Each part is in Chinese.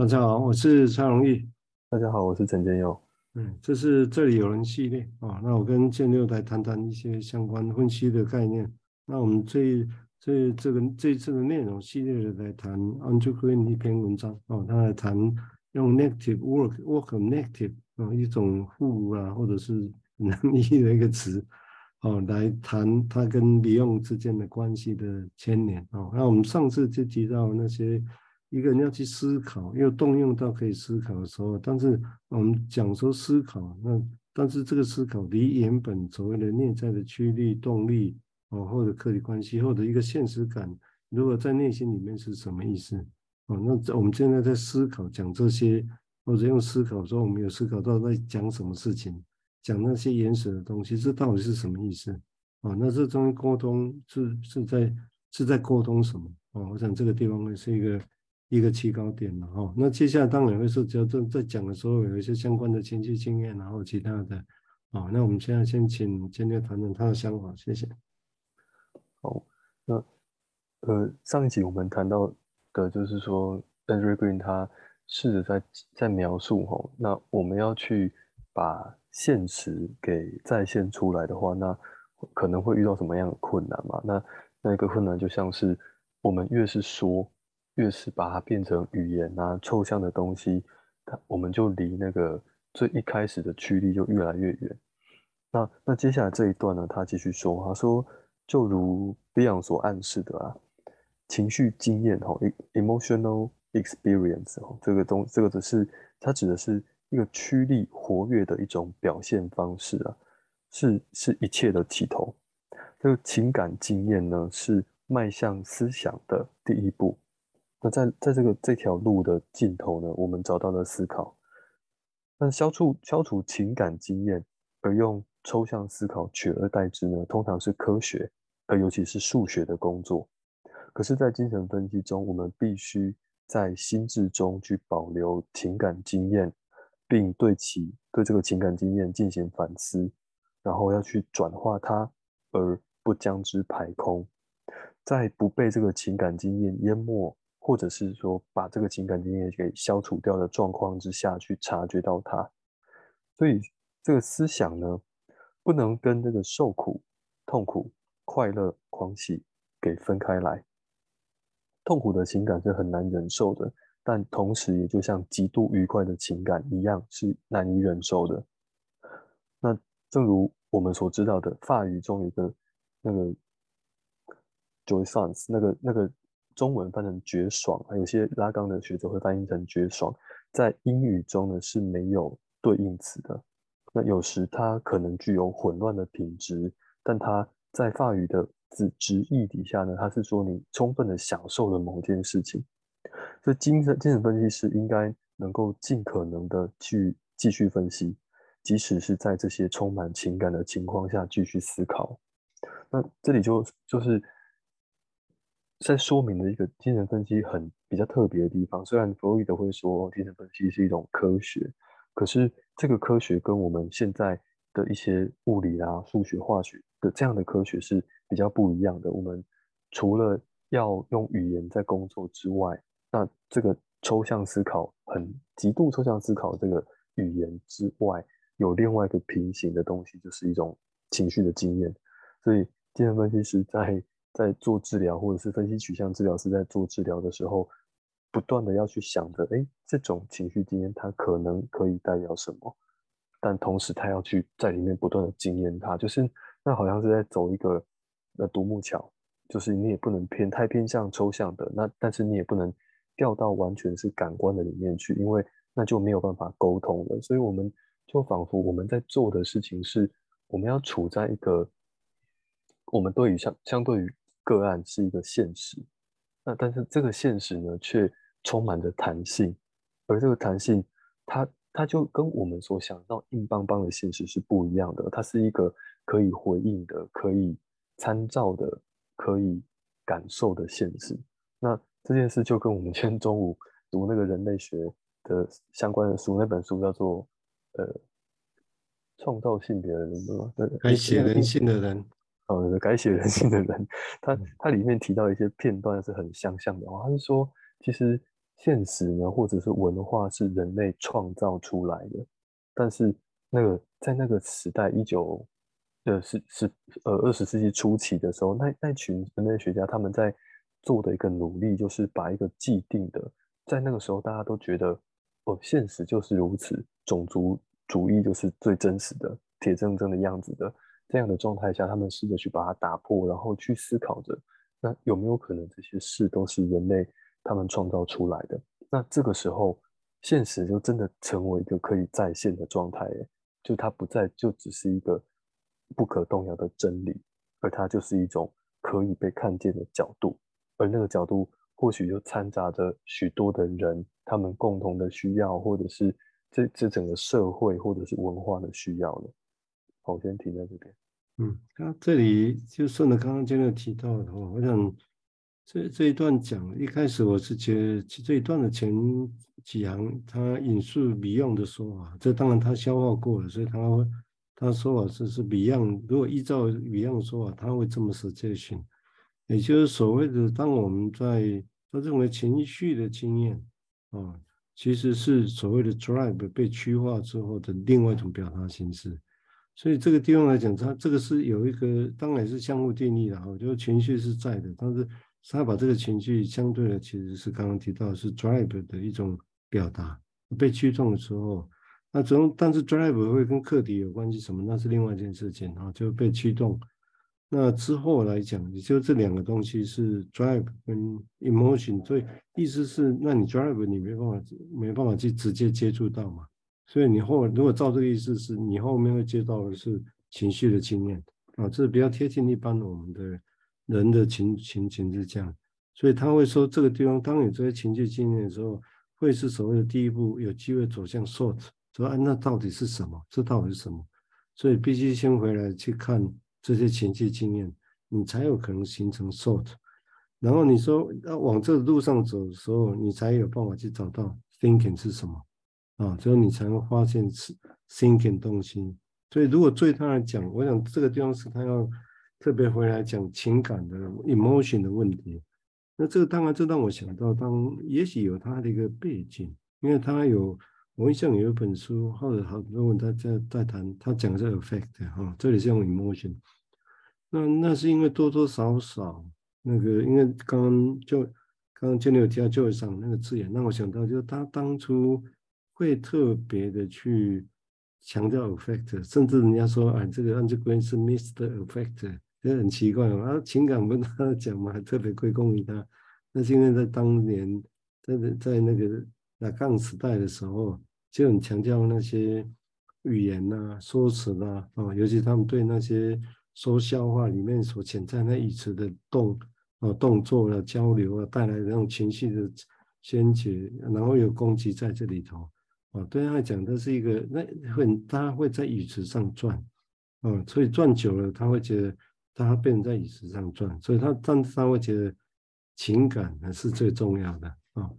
大家好，我是蔡荣义。大家好，我是陈建佑。嗯，这是这里有人系列啊。那我跟建六来谈谈一些相关分析的概念。那我们这这这个这一次的内容系列的来谈 Andrew Green 一篇文章哦，他来谈用 negative work work negative 啊一种负啊或者是能力的一个词哦来谈它跟利用之间的关系的牵连哦。那我们上次就提到那些。一个人要去思考，又动用到可以思考的时候，但是我们讲说思考，那但是这个思考离原本所谓的内在的驱力、动力哦，或者客体关系，或者一个现实感，如果在内心里面是什么意思？哦，那我们现在在思考讲这些，或者用思考说我们有思考到在讲什么事情，讲那些原始的东西，这到底是什么意思？哦，那这中间沟通是是在是在沟通什么？哦，我想这个地方会是一个。一个起高点了哈，那接下来当然会是只要在在讲的时候有一些相关的前期经验，然后其他的，啊，那我们现在先请今天谈谈他的想法，谢谢。好，那呃上一集我们谈到的就是说 a n d r e Green 他试着在在描述哈，那我们要去把现实给再现出来的话，那可能会遇到什么样的困难嘛？那那个困难就像是我们越是说。越是把它变成语言啊，抽象的东西，它我们就离那个最一开始的驱力就越来越远。那那接下来这一段呢，他继续说，他说，就如 Beyond 所暗示的啊，情绪经验哈，emotional experience 哈，这个东这个只是它指的是一个驱力活跃的一种表现方式啊，是是一切的起头。这个情感经验呢，是迈向思想的第一步。那在在这个这条路的尽头呢，我们找到了思考。但消除消除情感经验，而用抽象思考取而代之呢，通常是科学，而尤其是数学的工作。可是，在精神分析中，我们必须在心智中去保留情感经验，并对其对这个情感经验进行反思，然后要去转化它，而不将之排空，在不被这个情感经验淹没。或者是说，把这个情感经验给消除掉的状况之下去察觉到它，所以这个思想呢，不能跟这个受苦、痛苦、快乐、狂喜给分开来。痛苦的情感是很难忍受的，但同时也就像极度愉快的情感一样是难以忍受的。那正如我们所知道的，法语中有一个那个 jouissance，那个那个。中文翻成绝爽，有些拉冈的学者会翻译成绝爽，在英语中呢是没有对应词的。那有时它可能具有混乱的品质，但它在法语的子直译底下呢，它是说你充分的享受了某件事情。所以精神精神分析师应该能够尽可能的去继续分析，即使是在这些充满情感的情况下继续思考。那这里就就是。在说明的一个精神分析很比较特别的地方，虽然弗洛伊德会说精神分析是一种科学，可是这个科学跟我们现在的一些物理啊、数学、化学的这样的科学是比较不一样的。我们除了要用语言在工作之外，那这个抽象思考很极度抽象思考这个语言之外，有另外一个平行的东西，就是一种情绪的经验。所以精神分析师在在做治疗，或者是分析取向治疗师在做治疗的时候，不断的要去想着，哎，这种情绪经验它可能可以代表什么？但同时他要去在里面不断的经验它，就是那好像是在走一个呃独木桥，就是你也不能偏太偏向抽象的，那但是你也不能掉到完全是感官的里面去，因为那就没有办法沟通了。所以我们就仿佛我们在做的事情是，我们要处在一个我们对于相相对于。个案是一个现实，那但是这个现实呢，却充满着弹性，而这个弹性，它它就跟我们所想到硬邦邦的现实是不一样的，它是一个可以回应的、可以参照的、可以感受的现实。那这件事就跟我们今天中午读那个人类学的相关的书，那本书叫做呃创造性别的人吗？对，改写人性的人。呃，改写人性的人，他他里面提到一些片段是很相像的哦。他是说，其实现实呢，或者是文化是人类创造出来的，但是那个在那个时代，一九呃是是呃二十世纪初期的时候，那那群人类学家他们在做的一个努力，就是把一个既定的，在那个时候大家都觉得哦，现实就是如此，种族主义就是最真实的、铁铮铮的样子的这样的状态下，他们试着去把它打破，然后去思考着，那有没有可能这些事都是人类？他们创造出来的，那这个时候，现实就真的成为一个可以再现的状态，就它不再就只是一个不可动摇的真理，而它就是一种可以被看见的角度，而那个角度或许就掺杂着许多的人，他们共同的需要，或者是这这整个社会或者是文化的需要呢。好，我先停在这边。嗯，那这里就顺着刚刚建六提到的话，我想。这这一段讲，一开始我是觉得这一段的前几行，他引述 Beyond 的说法，这当然他消化过了，所以他他说法是是 Beyond，如果依照 Beyond 说法，他会这么说才行也就是所谓的，当我们在他认为情绪的经验啊，其实是所谓的 drive 被区化之后的另外一种表达形式，所以这个地方来讲，它这个是有一个，当然是相互定义的哈，我觉得情绪是在的，但是。他把这个情绪相对的，其实是刚刚提到是 drive 的一种表达，被驱动的时候，那总但是 drive 会跟客体有关系什么？那是另外一件事情啊，就被驱动。那之后来讲，也就这两个东西是 drive 跟 emotion，所以意思是，那你 drive 你没办法没办法去直接接触到嘛？所以你后如果照这个意思是，你后面会接到的是情绪的经验啊，这是比较贴近一般我们的。人的情情情是这样，所以他会说这个地方，当你这些情绪经验的时候，会是所谓的第一步，有机会走向 sort，说啊，那到底是什么？这到底是什么？所以必须先回来去看这些情绪经验，你才有可能形成 sort。然后你说要往这个路上走的时候，你才有办法去找到 thinking 是什么啊，只有你才能发现是 thinking 东西。所以如果对他来讲，我想这个地方是他要。特别回来讲情感的 emotion 的问题，那这个当然这让我想到，当也许有他的一个背景，因为他有我印象有一本书，或者好多人他在在谈，他讲的是 affect 哈，这里是用 emotion，那那是因为多多少少那个，因为刚刚就刚刚建立有提到就业上那个字眼，让我想到就是他当初会特别的去强调 affect，甚至人家说啊，这个 Andrew Green 是 Mr. Affect。也很奇怪嘛，啊，情感不是他讲嘛，还特别归功于他。那是因为在当年，在在那个拉冈时代的时候，就很强调那些语言呐、啊、说辞呐，啊，尤其他们对那些说笑话里面所潜在那语词的动啊动作啊交流啊带来的那种情绪的掀起，然后有攻击在这里头哦，对他来讲，这是一个那很他会在语词上转啊，所以转久了他会觉得。他变在椅子上转，所以他但他会觉得情感还是最重要的啊、哦。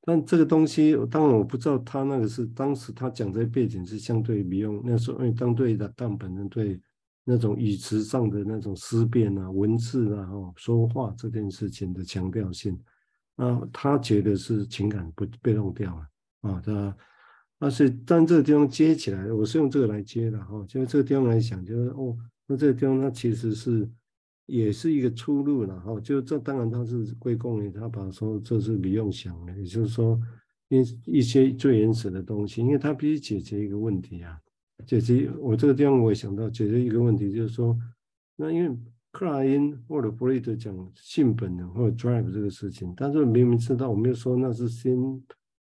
但这个东西，当然我不知道他那个是当时他讲这些背景是相对不用那时候，因为当对的当本人对那种语词上的那种思辨啊、文字啊、哦说话这件事情的强调性啊，他觉得是情感不被弄掉了啊、哦。但是当这个地方接起来，我是用这个来接的哈，就这个地方来想，就是哦。那这个地方，它其实是也是一个出路了哈。就这当然，它是归功于他把说这是不用想的，也就是说，因一些最原始的东西，因为它必须解决一个问题啊。解决我这个地方，我也想到解决一个问题，就是说，那因为克莱因或者弗洛伊德讲性本能或者 drive 这个事情，但是明明知道，我没有说那是心，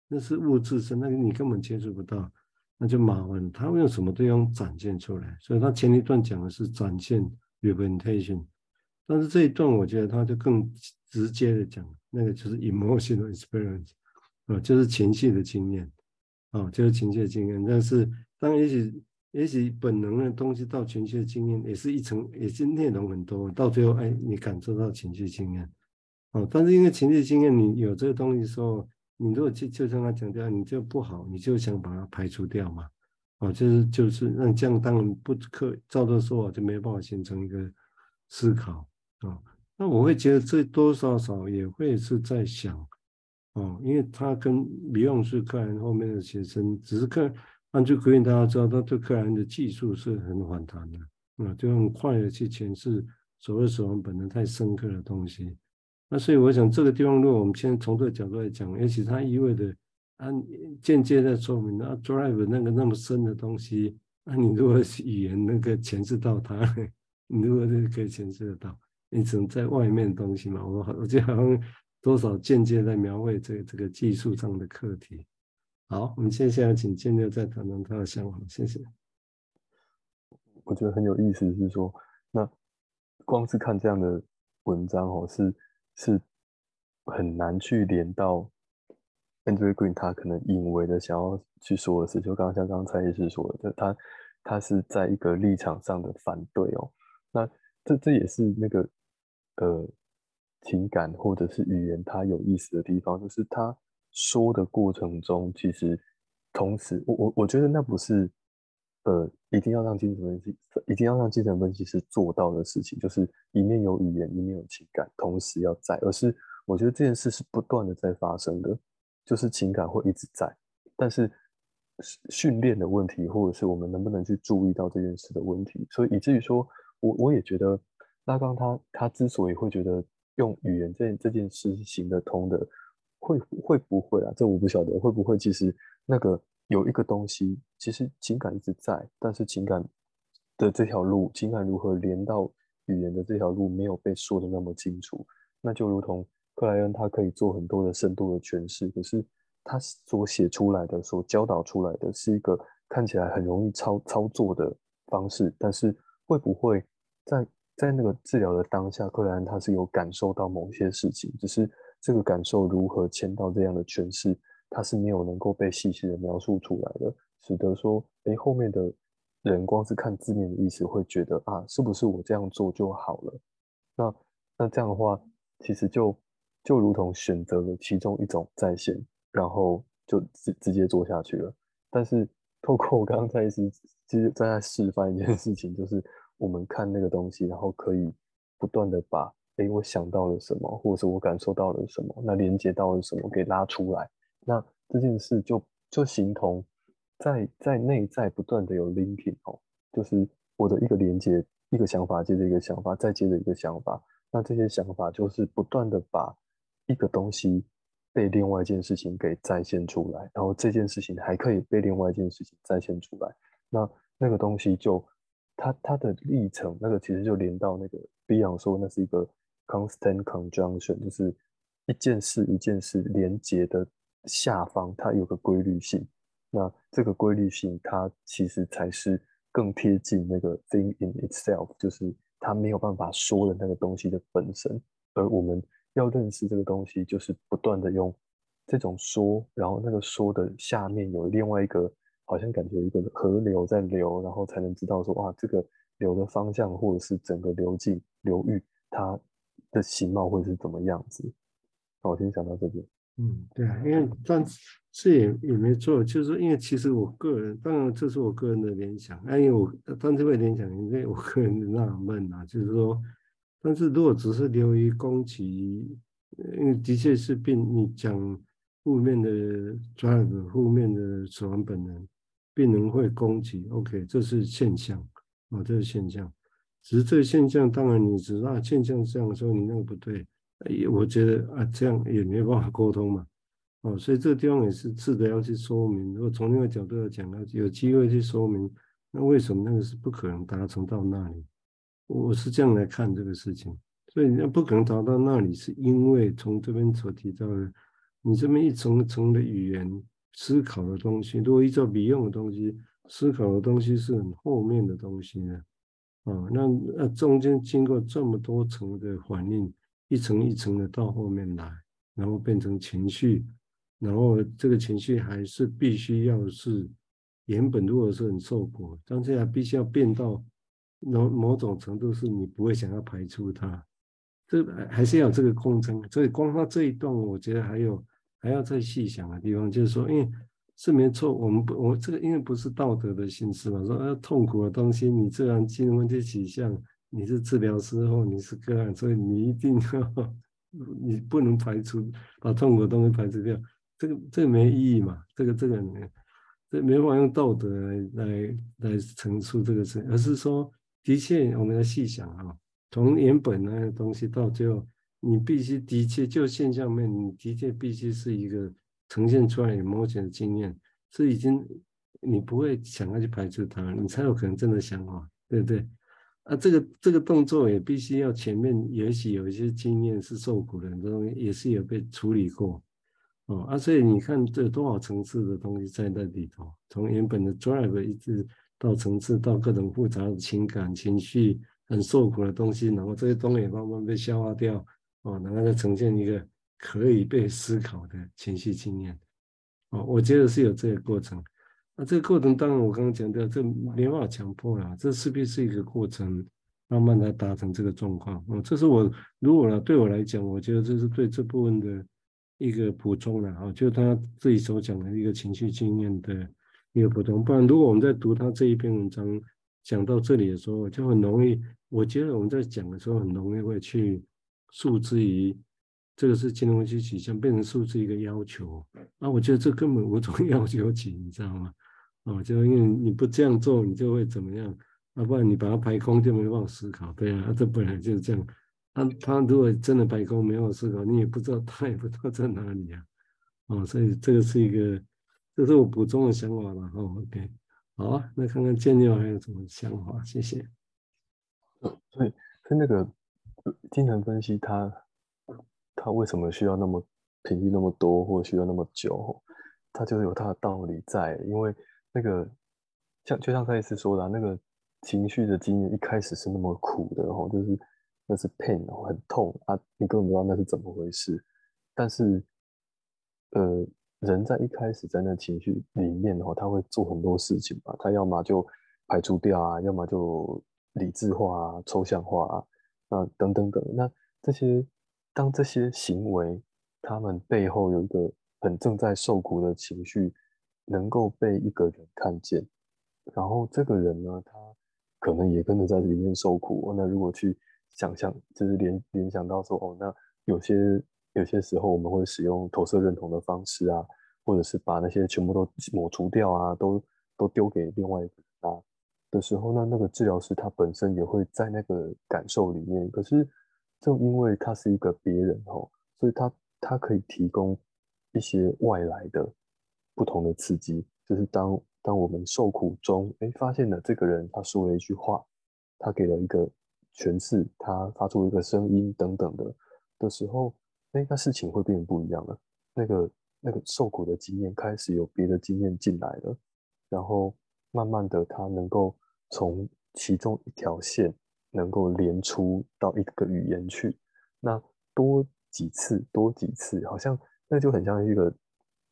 那是物质是那个你根本接触不到。那就麻烦，他会用什么都用展现出来？所以他前一段讲的是展现 representation，但是这一段我觉得他就更直接的讲，那个就是 emotional experience，啊，就是情绪的经验，啊，就是情绪的经验。但是当也许也许本能的东西到情绪的经验，也是一层，也是内容很多，到最后哎，你感受到情绪经验，啊，但是因为情绪经验，你有这个东西的时候。你如果就就像他强调，你就不好，你就想把它排除掉嘛？哦，就是就是，那这样当然不可照着说，就没办法形成一个思考啊。那我会觉得这多少少也会是在想哦，因为他跟比用是克莱后面的学生，只是克安居克林大家知道，他对克莱的技术是很反弹的，啊，就很快的去诠释所谓死亡本能太深刻的东西。那所以我想这个地方，如果我们现在从这个角度来讲，也许它意味着啊间接在说明啊 drive 那个那么深的东西，那、你如果语言那个诠释到它，你如果是 可以诠释得到，你只能在外面的东西嘛。我好我觉得好像。多少间接在描绘这个这个技术上的课题。好，我们接下来请建六再谈谈他的想法。谢谢。我觉得很有意思，是说，那光是看这样的文章哦，是是很难去连到 Andrew Green 他可能隐微的想要去说的事。就刚刚像刚才也是说的，他他是在一个立场上的反对哦。那这这也是那个呃。情感或者是语言，它有意思的地方，就是他说的过程中，其实同时，我我我觉得那不是呃，一定要让精神分析，一定要让精神分析师做到的事情，就是一面有语言，一面有情感，同时要在，而是我觉得这件事是不断的在发生的，就是情感会一直在，但是训练的问题，或者是我们能不能去注意到这件事的问题，所以以至于说我我也觉得拉刚他他之所以会觉得。用语言这这件事行得通的，会会不会啊？这我不晓得会不会。其实那个有一个东西，其实情感一直在，但是情感的这条路，情感如何连到语言的这条路没有被说得那么清楚。那就如同克莱恩，他可以做很多的深度的诠释，可是他所写出来的、所教导出来的是一个看起来很容易操操作的方式，但是会不会在？在那个治疗的当下，克莱恩他是有感受到某些事情，只是这个感受如何牵到这样的诠释，他是没有能够被细细的描述出来的，使得说，哎，后面的人光是看字面的意思，会觉得啊，是不是我这样做就好了？那那这样的话，其实就就如同选择了其中一种再现，然后就直直接做下去了。但是透过我刚刚在一直其实在示范一件事情，就是。我们看那个东西，然后可以不断的把，哎，我想到了什么，或者是我感受到了什么，那连接到了什么，给拉出来，那这件事就就形同在在内在不断的有 linking 哦，就是我的一个连接，一个想法接着一个想法，再接着一个想法，那这些想法就是不断的把一个东西被另外一件事情给再现出来，然后这件事情还可以被另外一件事情再现出来，那那个东西就。它它的历程，那个其实就连到那个 Beyond 说，那是一个 constant conjunction，就是一件事一件事连接的下方，它有个规律性。那这个规律性，它其实才是更贴近那个 thing in itself，就是它没有办法说的那个东西的本身。而我们要认识这个东西，就是不断的用这种说，然后那个说的下面有另外一个。好像感觉一个河流在流，然后才能知道说，哇，这个流的方向或者是整个流径流域它的形貌会是怎么样子？那我先想到这边。嗯，对啊，因为但是也也没错，就是因为其实我个人，当然这是我个人的联想，哎我当这位联想，因为我个人纳闷啊，就是说，但是如果只是流于攻击，因为的确是病你讲负面的 drive，负面的死亡本能。病人会攻击，OK，这是现象啊，这是现象。只是这个现象，当然你知道现象这样说，你那个不对，也我觉得啊，这样也没办法沟通嘛，哦，所以这个地方也是值得要去说明。如果从另外角度来讲，有机会去说明，那为什么那个是不可能达成到那里？我是这样来看这个事情。所以那不可能达到那里，是因为从这边所提到的，你这么一层层的语言。思考的东西，如果依照别用的东西，思考的东西是很后面的东西呢，啊，那那中间经过这么多层的反应，一层一层的到后面来，然后变成情绪，然后这个情绪还是必须要是原本如果是很受苦，但是还必须要变到某某种程度，是你不会想要排除它，这还是要有这个空间。所以光他这一段，我觉得还有。还要再细想的地方，就是说，因为是没错，我们不，我这个因为不是道德的心思嘛，说啊痛苦的东西，你自然进入问题取向，你是治疗师或你是个案，所以你一定要你不能排除把痛苦的东西排除掉，这个这个没意义嘛，这个这个这没法用道德来来来陈述这个事，而是说的确我们要细想啊，从原本那个东西到最后，你必须的确就现象面，你的确必须是一个呈现出来有某种经验，是已经你不会想要去排除它，你才有可能真的想法，对不对？啊，这个这个动作也必须要前面也许有一些经验是受苦的东西，也是有被处理过，哦啊，所以你看这多少层次的东西在那里头，从原本的 drive 一直到层次到各种复杂的情感情绪，很受苦的东西，然后这些东西也慢慢被消化掉，哦，然后再呈现一个可以被思考的情绪经验，哦，我觉得是有这个过程。那这个过程当然，我刚刚讲的，这没办法强迫啦，这势必是一个过程，慢慢来达成这个状况。哦，这是我如果呢，对我来讲，我觉得这是对这部分的一个补充了啊，就他自己所讲的一个情绪经验的一个补充。不然，如果我们在读他这一篇文章讲到这里的时候，就很容易，我觉得我们在讲的时候很容易会去诉之于这个是金融危机取向，变成诉之一个要求。啊，我觉得这根本无从 要求起，你知道吗？哦，就因为你不这样做，你就会怎么样？要、不然你把它排空，就没办法思考。对啊，啊这本来就是这样。他他如果真的排空，没有思考，你也不知道，他也不知道在哪里啊。哦，所以这个是一个，这是我补充的想法了。哦，OK，好啊，那看看建六还有什么想法？谢谢。所以，跟那个精神分析它，它它为什么需要那么频率那么多，或者需要那么久？它就有它的道理在，因为。那个像就像上一次说的、那个情绪的经验一开始是那么苦的哦，就是那是 pain 哦，很痛啊，你根本不知道那是怎么回事。但是，呃，人在一开始在那情绪里面哦，他会做很多事情吧，他要么就排除掉啊，要么就理智化啊、抽象化啊，那等等等。那这些当这些行为，他们背后有一个很正在受苦的情绪。能够被一个人看见，然后这个人呢，他可能也跟着在里面受苦。那如果去想象，就是联联想到说，哦，那有些有些时候我们会使用投射认同的方式啊，或者是把那些全部都抹除掉啊，都都丢给另外一个人啊的时候，那那个治疗师他本身也会在那个感受里面。可是正因为他是一个别人哦，所以他他可以提供一些外来的。不同的刺激，就是当当我们受苦中，哎，发现了这个人，他说了一句话，他给了一个诠释，他发出一个声音等等的的时候，哎，那事情会变得不一样了。那个那个受苦的经验开始有别的经验进来了，然后慢慢的，他能够从其中一条线能够连出到一个语言去。那多几次，多几次，好像那就很像一个。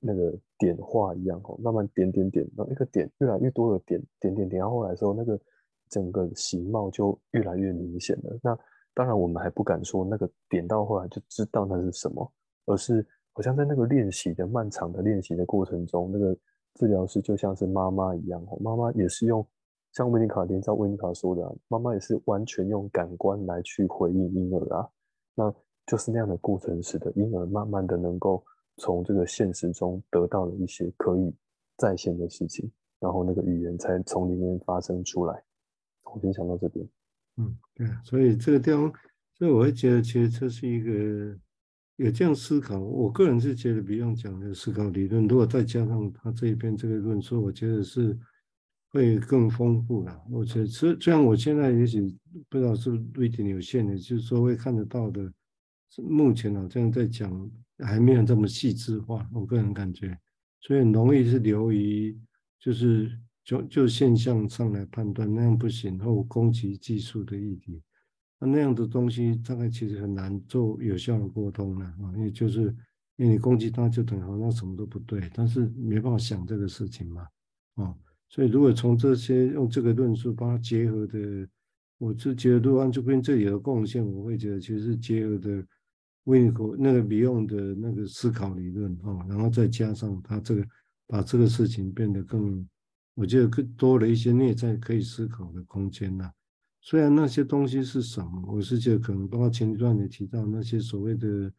那个点画一样哦，慢慢点点点，然后那个点越来越多的点点点点，然后来的时候，那个整个形貌就越来越明显了。那当然，我们还不敢说那个点到后来就知道那是什么，而是好像在那个练习的漫长的练习的过程中，那个治疗师就像是妈妈一样哦，妈妈也是用像维尼卡连照维尼卡说的，妈妈也是完全用感官来去回应婴儿啊，那就是那样的过程，使得婴儿慢慢的能够。从这个现实中得到了一些可以再现的事情，然后那个语言才从里面发生出来。我先想到这边。嗯，对，所以这个地方，所以我会觉得，其实这是一个有这样思考。我个人是觉得，比方讲的思考理论，如果再加上他这一篇这个论述，我觉得是会更丰富的。我觉得，虽虽然我现在也许不知道是不是有一点有限的，就是说会看得到的，目前好像在讲。还没有这么细致化，我个人感觉，所以很容易是流于就是就就现象上来判断，那样不行，或攻击技术的议题，那那样的东西大概其实很难做有效的沟通了啊，因为就是因为你攻击他就等于好像什么都不对，但是没办法想这个事情嘛，啊，所以如果从这些用这个论述把它结合的，我就觉得陆安这边这里的贡献，我会觉得其实是结合的。维尼口那个 Beyond 的那个思考理论啊，然后再加上他这个，把这个事情变得更，我觉得更多了一些内在可以思考的空间呐。虽然那些东西是什么，我是觉得可能包括前一段也提到那些所谓的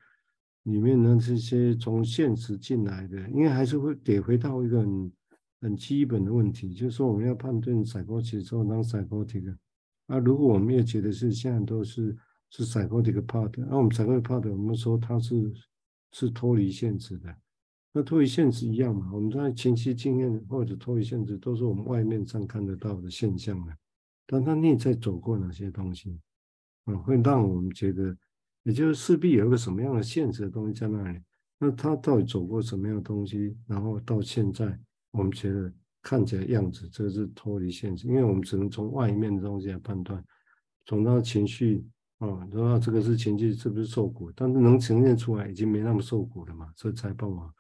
里面的这些从现实进来的，因为还是会得回到一个很很基本的问题，就是说我们要判断 psychotic 之后当 psychotic 啊，如果我们也觉得是现在都是是 psychotic part，那、我们 psychotic part 我们说它是是脱离现实的，那脱离现实一样嘛，我们在前期经验或者脱离现实都是我们外面上看得到的现象的。但他内在走过哪些东西，啊，会让我们觉得，也就是势必有一个什么样的现实的东西在那里。那他到底走过什么样的东西，然后到现在，我们觉得看起来样子，这是脱离现实，因为我们只能从外面的东西来判断，从他情绪啊，说到这个是情绪是不是受苦，但是能呈现出来已经没那么受苦了嘛，所以才帮忙。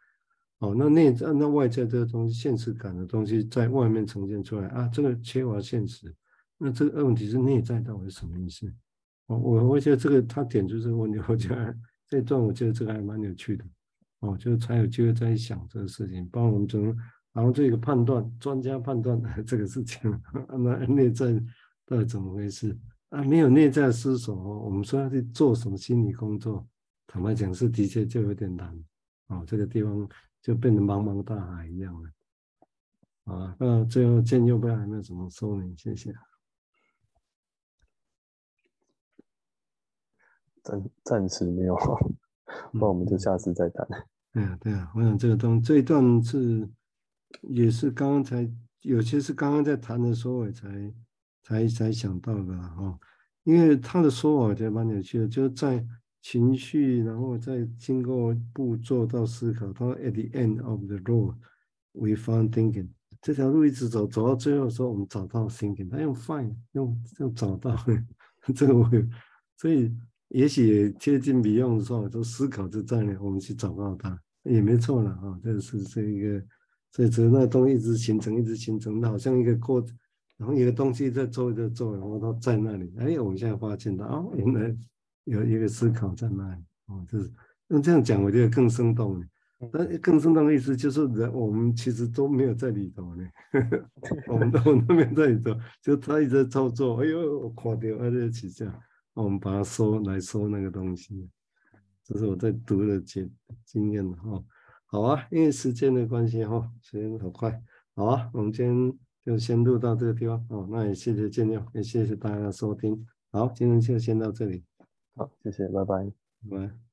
哦，那内在那外在这个东西，现实感的东西在外面呈现出来啊，这个缺乏现实。那这个问题是内在到底是什么意思？我我我觉得这个他点出这个问题，我觉得这一段我觉得这个还蛮有趣的哦，就才有机会在想这个事情，帮我们从然后这个判断专家判断 这个事情，那内在到底怎么回事啊？没有内在思索，我们说要去做什么心理工作，坦白讲是的确就有点难哦，这个地方就变得茫茫大海一样了啊。那最后见右边还没有什么说明，谢谢。暂暂时没有，那我们就下次再谈。对啊，对啊，我想这个东这一段是也是刚刚才有些是刚刚在谈的时候我才才才想到的哈，因为他的说法我觉得蛮有趣的，就是在情绪，然后再经过步骤到思考，到 at the end of the road we found thinking，这条路一直走走到最后的时候，我们找到 thinking，他用 find 用用找到这个我所以。也许接近比用的时候，就思考就在那，我们去找到它也没错了啊。这是这一个，所以这那东西一直形成，一直形成，好像一个过程，然后一个东西在做，在做，然后它在那里。哎，我们现在发现到，哦，原来有一个思考在那里。哦，就是用这样讲，我觉得更生动了。但更生动的意思就是，人我们其实都没有在里头呢，我们都 都没有在里头，就他一直在操作。哎呦，我垮掉，哎，这起这样。我们把它收来收那个东西，这是我在读的经经验哈。好啊，因为时间的关系哈，时间很快。好啊，我们今天就先录到这个地方哦。那也谢谢见谅，也谢谢大家的收听。好，今天就先到这里。好，谢谢，拜拜，拜拜。